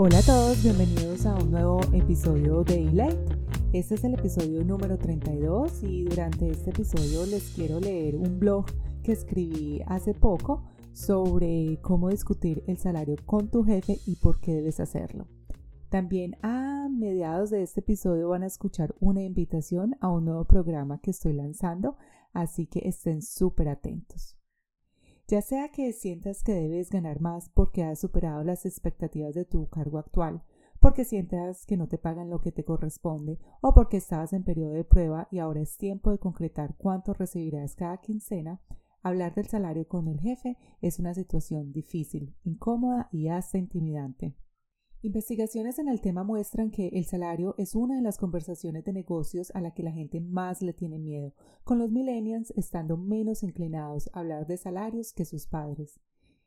Hola a todos, bienvenidos a un nuevo episodio de Elite. Este es el episodio número 32 y durante este episodio les quiero leer un blog que escribí hace poco sobre cómo discutir el salario con tu jefe y por qué debes hacerlo. También a mediados de este episodio van a escuchar una invitación a un nuevo programa que estoy lanzando, así que estén súper atentos. Ya sea que sientas que debes ganar más porque has superado las expectativas de tu cargo actual, porque sientas que no te pagan lo que te corresponde o porque estabas en periodo de prueba y ahora es tiempo de concretar cuánto recibirás cada quincena, hablar del salario con el jefe es una situación difícil, incómoda y hasta intimidante. Investigaciones en el tema muestran que el salario es una de las conversaciones de negocios a la que la gente más le tiene miedo, con los millennials estando menos inclinados a hablar de salarios que sus padres.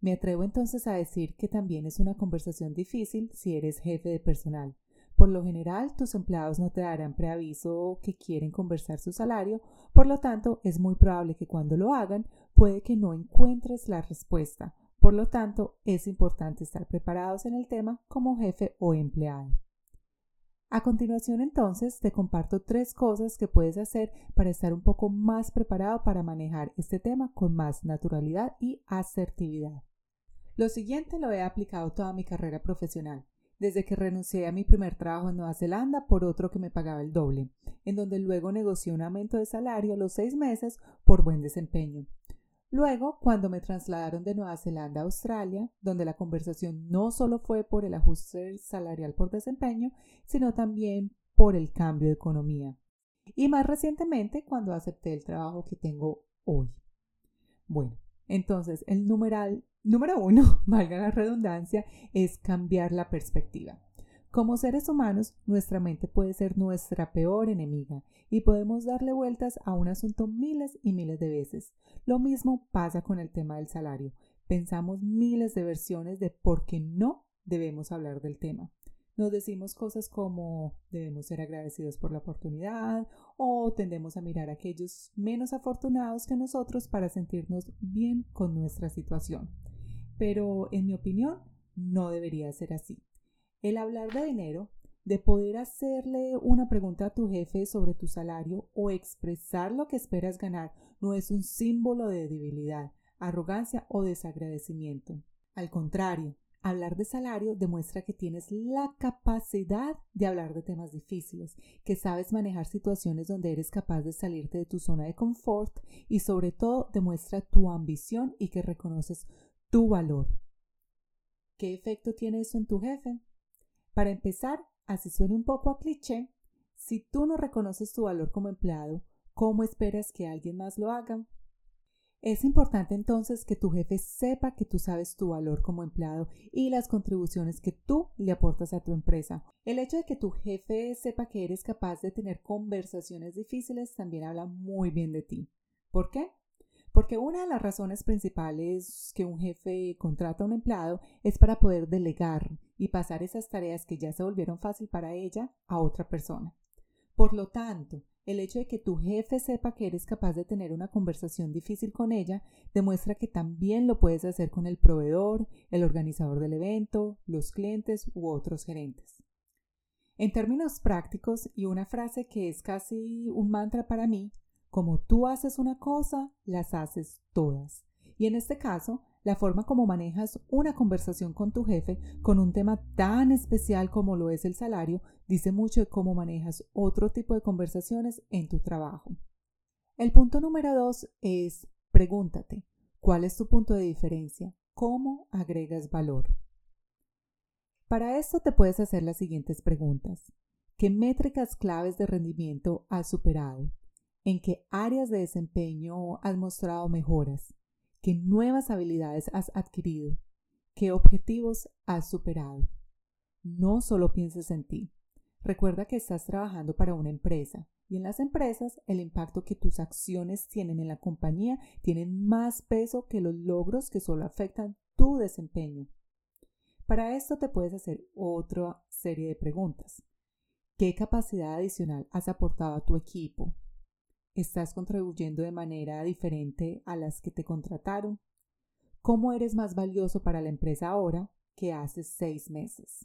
Me atrevo entonces a decir que también es una conversación difícil si eres jefe de personal. Por lo general, tus empleados no te darán preaviso que quieren conversar su salario, por lo tanto, es muy probable que cuando lo hagan, puede que no encuentres la respuesta, por lo tanto, es importante estar preparados en el tema como jefe o empleado. A continuación, entonces, te comparto tres cosas que puedes hacer para estar un poco más preparado para manejar este tema con más naturalidad y asertividad. Lo siguiente lo he aplicado toda mi carrera profesional, desde que renuncié a mi primer trabajo en Nueva Zelanda por otro que me pagaba el doble, en donde luego negocié un aumento de salario a los seis meses por buen desempeño. Luego, cuando me trasladaron de Nueva Zelanda a Australia, donde la conversación no solo fue por el ajuste salarial por desempeño, sino también por el cambio de economía. Y más recientemente, cuando acepté el trabajo que tengo hoy. Bueno, entonces el numeral número uno, valga la redundancia, es cambiar la perspectiva. Como seres humanos, nuestra mente puede ser nuestra peor enemiga y podemos darle vueltas a un asunto miles y miles de veces. Lo mismo pasa con el tema del salario. Pensamos miles de versiones de por qué no debemos hablar del tema. Nos decimos cosas como debemos ser agradecidos por la oportunidad o tendemos a mirar a aquellos menos afortunados que nosotros para sentirnos bien con nuestra situación. Pero en mi opinión, no debería ser así. El hablar de dinero, de poder hacerle una pregunta a tu jefe sobre tu salario o expresar lo que esperas ganar, no es un símbolo de debilidad, arrogancia o desagradecimiento. Al contrario, hablar de salario demuestra que tienes la capacidad de hablar de temas difíciles, que sabes manejar situaciones donde eres capaz de salirte de tu zona de confort y sobre todo demuestra tu ambición y que reconoces tu valor. ¿Qué efecto tiene eso en tu jefe? Para empezar, así suena un poco a cliché, si tú no reconoces tu valor como empleado, ¿cómo esperas que alguien más lo haga? Es importante entonces que tu jefe sepa que tú sabes tu valor como empleado y las contribuciones que tú le aportas a tu empresa. El hecho de que tu jefe sepa que eres capaz de tener conversaciones difíciles también habla muy bien de ti. ¿Por qué? Porque una de las razones principales que un jefe contrata a un empleado es para poder delegar y pasar esas tareas que ya se volvieron fácil para ella a otra persona. Por lo tanto, el hecho de que tu jefe sepa que eres capaz de tener una conversación difícil con ella demuestra que también lo puedes hacer con el proveedor, el organizador del evento, los clientes u otros gerentes. En términos prácticos, y una frase que es casi un mantra para mí, como tú haces una cosa, las haces todas. Y en este caso, la forma como manejas una conversación con tu jefe con un tema tan especial como lo es el salario dice mucho de cómo manejas otro tipo de conversaciones en tu trabajo. El punto número dos es pregúntate, ¿cuál es tu punto de diferencia? ¿Cómo agregas valor? Para esto te puedes hacer las siguientes preguntas. ¿Qué métricas claves de rendimiento has superado? En qué áreas de desempeño has mostrado mejoras, qué nuevas habilidades has adquirido, qué objetivos has superado. No solo pienses en ti. Recuerda que estás trabajando para una empresa y en las empresas el impacto que tus acciones tienen en la compañía tienen más peso que los logros que solo afectan tu desempeño. Para esto te puedes hacer otra serie de preguntas. ¿Qué capacidad adicional has aportado a tu equipo? ¿Estás contribuyendo de manera diferente a las que te contrataron? ¿Cómo eres más valioso para la empresa ahora que hace seis meses?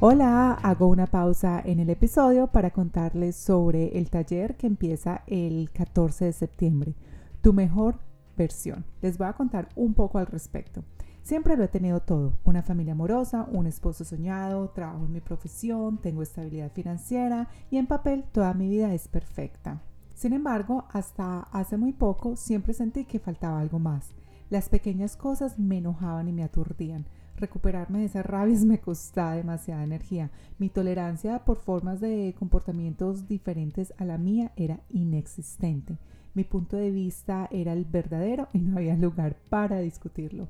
Hola, hago una pausa en el episodio para contarles sobre el taller que empieza el 14 de septiembre, Tu mejor versión. Les voy a contar un poco al respecto. Siempre lo he tenido todo, una familia amorosa, un esposo soñado, trabajo en mi profesión, tengo estabilidad financiera y en papel toda mi vida es perfecta. Sin embargo, hasta hace muy poco siempre sentí que faltaba algo más. Las pequeñas cosas me enojaban y me aturdían. Recuperarme de esas rabias me costaba demasiada energía. Mi tolerancia por formas de comportamientos diferentes a la mía era inexistente. Mi punto de vista era el verdadero y no había lugar para discutirlo.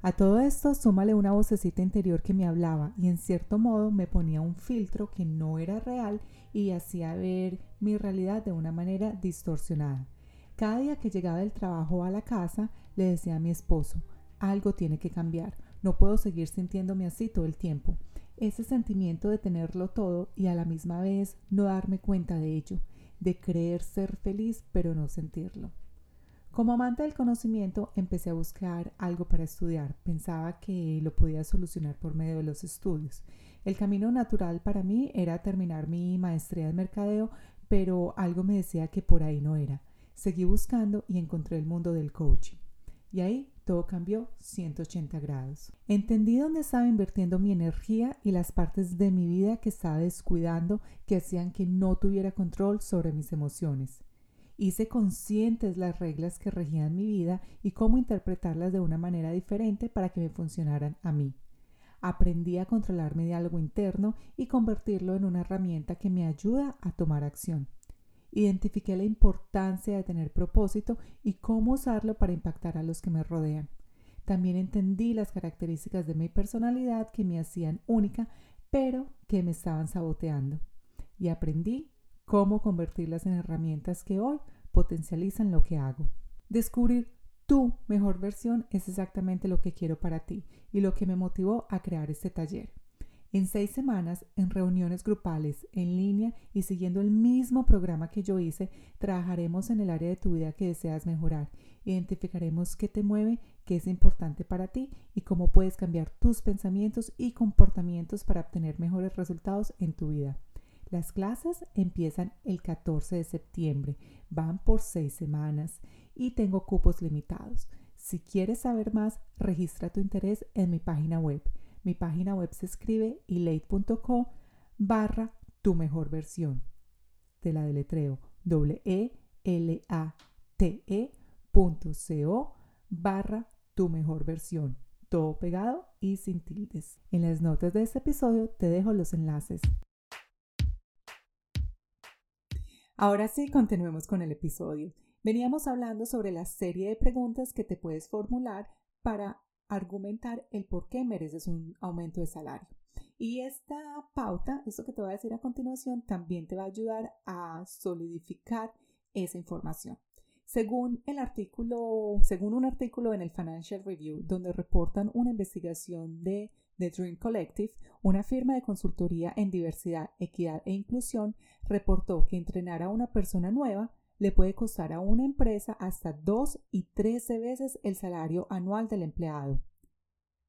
A todo esto súmale una vocecita interior que me hablaba y en cierto modo me ponía un filtro que no era real y hacía ver mi realidad de una manera distorsionada. Cada día que llegaba del trabajo a la casa le decía a mi esposo, algo tiene que cambiar, no puedo seguir sintiéndome así todo el tiempo. Ese sentimiento de tenerlo todo y a la misma vez no darme cuenta de ello, de creer ser feliz pero no sentirlo. Como amante del conocimiento empecé a buscar algo para estudiar. Pensaba que lo podía solucionar por medio de los estudios. El camino natural para mí era terminar mi maestría de mercadeo, pero algo me decía que por ahí no era. Seguí buscando y encontré el mundo del coaching. Y ahí todo cambió 180 grados. Entendí dónde estaba invirtiendo mi energía y las partes de mi vida que estaba descuidando que hacían que no tuviera control sobre mis emociones. Hice conscientes las reglas que regían mi vida y cómo interpretarlas de una manera diferente para que me funcionaran a mí. Aprendí a controlar mi diálogo interno y convertirlo en una herramienta que me ayuda a tomar acción. Identifiqué la importancia de tener propósito y cómo usarlo para impactar a los que me rodean. También entendí las características de mi personalidad que me hacían única, pero que me estaban saboteando. Y aprendí cómo convertirlas en herramientas que hoy potencializan lo que hago. Descubrir tu mejor versión es exactamente lo que quiero para ti y lo que me motivó a crear este taller. En seis semanas, en reuniones grupales, en línea y siguiendo el mismo programa que yo hice, trabajaremos en el área de tu vida que deseas mejorar. Identificaremos qué te mueve, qué es importante para ti y cómo puedes cambiar tus pensamientos y comportamientos para obtener mejores resultados en tu vida. Las clases empiezan el 14 de septiembre, van por seis semanas y tengo cupos limitados. Si quieres saber más, registra tu interés en mi página web mi página web se escribe ilate.co barra tu mejor versión. Te la deletreo w l a t -E barra tu mejor versión. Todo pegado y sin tildes. En las notas de este episodio te dejo los enlaces. Ahora sí, continuemos con el episodio. Veníamos hablando sobre la serie de preguntas que te puedes formular para argumentar el por qué mereces un aumento de salario. Y esta pauta, esto que te voy a decir a continuación, también te va a ayudar a solidificar esa información. Según el artículo, según un artículo en el Financial Review, donde reportan una investigación de The Dream Collective, una firma de consultoría en diversidad, equidad e inclusión, reportó que entrenar a una persona nueva le puede costar a una empresa hasta 2 y 13 veces el salario anual del empleado.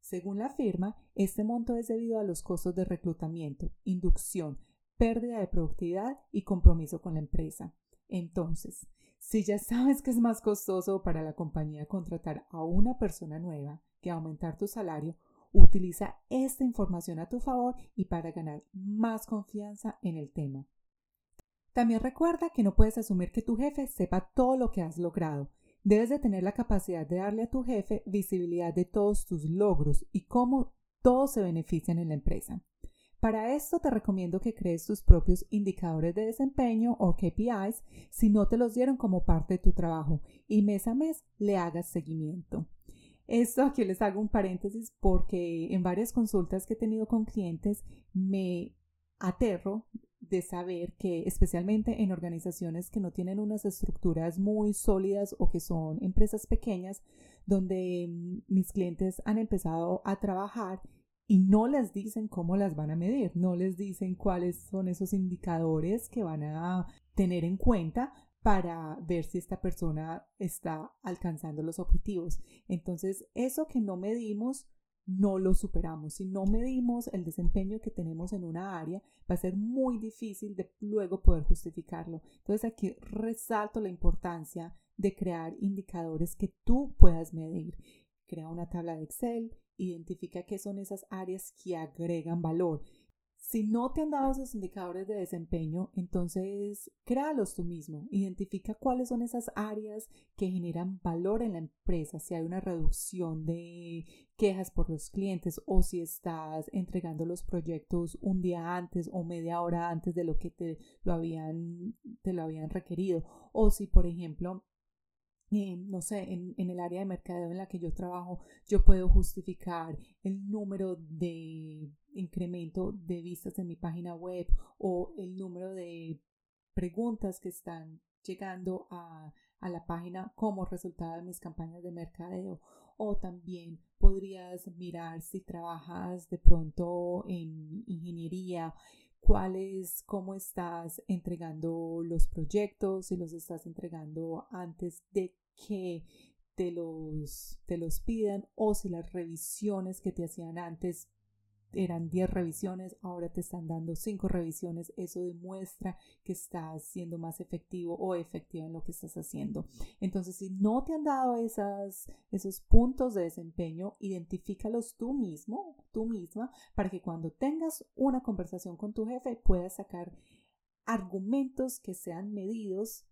Según la firma, este monto es debido a los costos de reclutamiento, inducción, pérdida de productividad y compromiso con la empresa. Entonces, si ya sabes que es más costoso para la compañía contratar a una persona nueva que aumentar tu salario, utiliza esta información a tu favor y para ganar más confianza en el tema. También recuerda que no puedes asumir que tu jefe sepa todo lo que has logrado. Debes de tener la capacidad de darle a tu jefe visibilidad de todos tus logros y cómo todos se benefician en la empresa. Para esto te recomiendo que crees tus propios indicadores de desempeño o KPIs si no te los dieron como parte de tu trabajo y mes a mes le hagas seguimiento. Esto aquí les hago un paréntesis porque en varias consultas que he tenido con clientes me aterro de saber que especialmente en organizaciones que no tienen unas estructuras muy sólidas o que son empresas pequeñas donde mm, mis clientes han empezado a trabajar y no les dicen cómo las van a medir, no les dicen cuáles son esos indicadores que van a tener en cuenta para ver si esta persona está alcanzando los objetivos. Entonces, eso que no medimos no lo superamos. Si no medimos el desempeño que tenemos en una área, va a ser muy difícil de luego poder justificarlo. Entonces aquí resalto la importancia de crear indicadores que tú puedas medir. Crea una tabla de Excel, identifica qué son esas áreas que agregan valor si no te han dado esos indicadores de desempeño, entonces créalos tú mismo. Identifica cuáles son esas áreas que generan valor en la empresa. Si hay una reducción de quejas por los clientes o si estás entregando los proyectos un día antes o media hora antes de lo que te lo habían, te lo habían requerido. O si, por ejemplo, no sé, en, en, el área de mercadeo en la que yo trabajo, yo puedo justificar el número de incremento de vistas en mi página web o el número de preguntas que están llegando a, a la página como resultado de mis campañas de mercadeo. O también podrías mirar si trabajas de pronto en ingeniería cuál es, cómo estás entregando los proyectos, si los estás entregando antes de que te los, te los pidan o si las revisiones que te hacían antes eran 10 revisiones, ahora te están dando 5 revisiones, eso demuestra que estás siendo más efectivo o efectiva en lo que estás haciendo. Entonces, si no te han dado esos puntos de desempeño, identifícalos tú mismo, tú misma, para que cuando tengas una conversación con tu jefe puedas sacar argumentos que sean medidos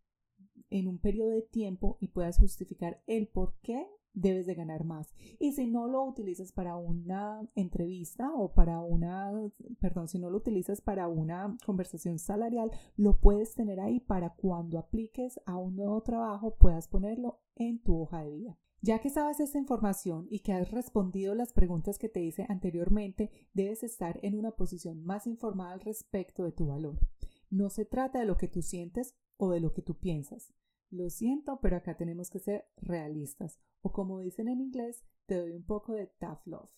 en un periodo de tiempo y puedas justificar el por qué debes de ganar más. Y si no lo utilizas para una entrevista o para una, perdón, si no lo utilizas para una conversación salarial, lo puedes tener ahí para cuando apliques a un nuevo trabajo puedas ponerlo en tu hoja de vida. Ya que sabes esta información y que has respondido las preguntas que te hice anteriormente, debes estar en una posición más informada al respecto de tu valor. No se trata de lo que tú sientes o de lo que tú piensas. Lo siento, pero acá tenemos que ser realistas. O como dicen en inglés, te doy un poco de tough love.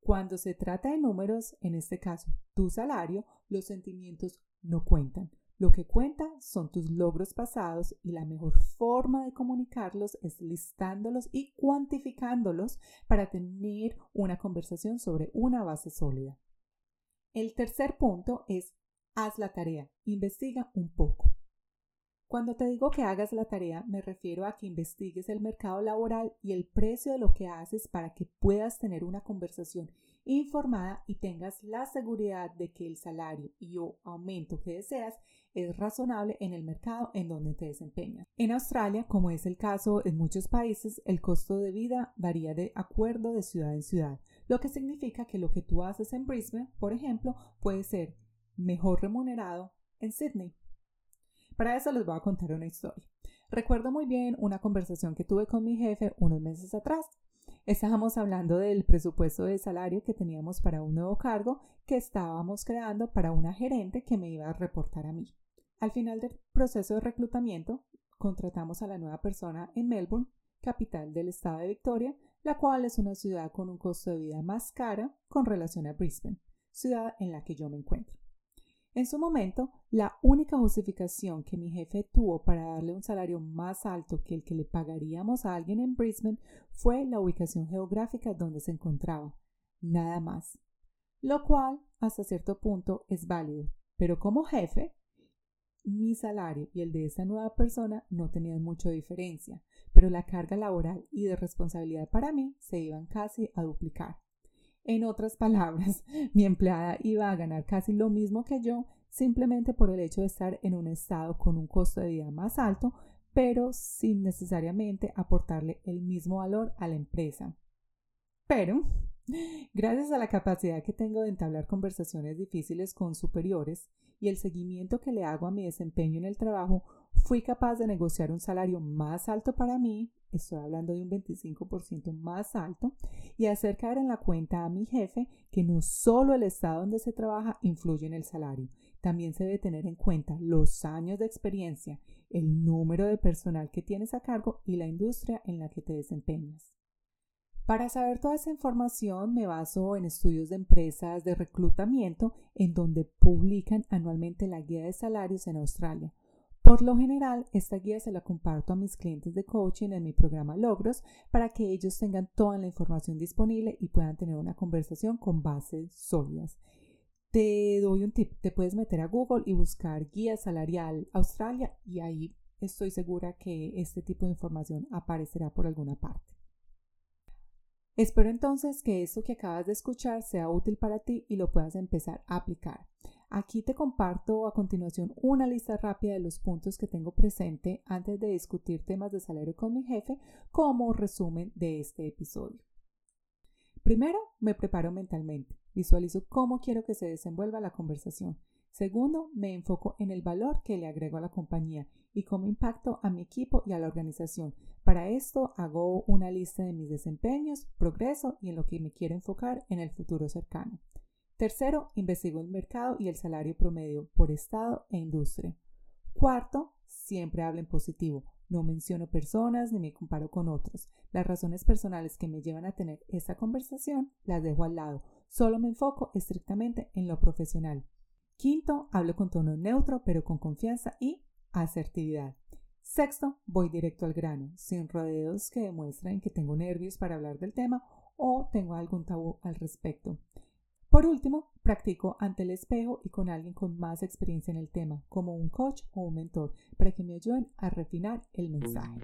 Cuando se trata de números, en este caso tu salario, los sentimientos no cuentan. Lo que cuenta son tus logros pasados y la mejor forma de comunicarlos es listándolos y cuantificándolos para tener una conversación sobre una base sólida. El tercer punto es haz la tarea, investiga un poco. Cuando te digo que hagas la tarea, me refiero a que investigues el mercado laboral y el precio de lo que haces para que puedas tener una conversación informada y tengas la seguridad de que el salario y o aumento que deseas es razonable en el mercado en donde te desempeñas. En Australia, como es el caso en muchos países, el costo de vida varía de acuerdo de ciudad en ciudad, lo que significa que lo que tú haces en Brisbane, por ejemplo, puede ser mejor remunerado en Sydney. Para eso les voy a contar una historia. Recuerdo muy bien una conversación que tuve con mi jefe unos meses atrás. Estábamos hablando del presupuesto de salario que teníamos para un nuevo cargo que estábamos creando para una gerente que me iba a reportar a mí. Al final del proceso de reclutamiento, contratamos a la nueva persona en Melbourne, capital del estado de Victoria, la cual es una ciudad con un costo de vida más cara con relación a Brisbane, ciudad en la que yo me encuentro. En su momento, la única justificación que mi jefe tuvo para darle un salario más alto que el que le pagaríamos a alguien en Brisbane fue la ubicación geográfica donde se encontraba. Nada más. Lo cual, hasta cierto punto, es válido. Pero como jefe, mi salario y el de esa nueva persona no tenían mucha diferencia, pero la carga laboral y de responsabilidad para mí se iban casi a duplicar. En otras palabras, mi empleada iba a ganar casi lo mismo que yo simplemente por el hecho de estar en un estado con un costo de vida más alto, pero sin necesariamente aportarle el mismo valor a la empresa. Pero, gracias a la capacidad que tengo de entablar conversaciones difíciles con superiores y el seguimiento que le hago a mi desempeño en el trabajo, fui capaz de negociar un salario más alto para mí estoy hablando de un 25% más alto, y hacer caer en la cuenta a mi jefe que no solo el estado donde se trabaja influye en el salario, también se debe tener en cuenta los años de experiencia, el número de personal que tienes a cargo y la industria en la que te desempeñas. Para saber toda esa información me baso en estudios de empresas de reclutamiento en donde publican anualmente la guía de salarios en Australia, Por lo general, esta guía se la comparto a mis clientes de coaching en mi programa Logros para que ellos tengan toda la información disponible y puedan tener una conversación con bases sólidas. Te doy un tip, te puedes meter a Google y buscar guía salarial Australia y ahí estoy segura que este tipo de información aparecerá por alguna parte. Espero entonces que esto que acabas de escuchar sea útil para ti y lo puedas empezar a aplicar. Aquí te comparto a continuación una lista rápida de los puntos que tengo presente antes de discutir temas de salario con mi jefe como resumen de este episodio. Primero, me preparo mentalmente. Visualizo cómo quiero que se desenvuelva la conversación. Segundo, me enfoco en el valor que le agrego a la compañía y cómo impacto a mi equipo y a la organización. Para esto hago una lista de mis desempeños, progreso y en lo que me quiero enfocar en el futuro cercano. Tercero, investigo el mercado y el salario promedio por estado e industria. Cuarto, siempre hablo en positivo. No menciono personas ni me comparo con otros. Las razones personales que me llevan a tener esta conversación las dejo al lado. Solo me enfoco estrictamente en lo profesional. Quinto, hablo con tono neutro pero con confianza y asertividad. Sexto, voy directo al grano, sin rodeos que demuestren que tengo nervios para hablar del tema o tengo algún tabú al respecto. Por último, practico ante el espejo y con alguien con más experiencia en el tema, como un coach o un mentor, para que me ayuden a refinar el mensaje.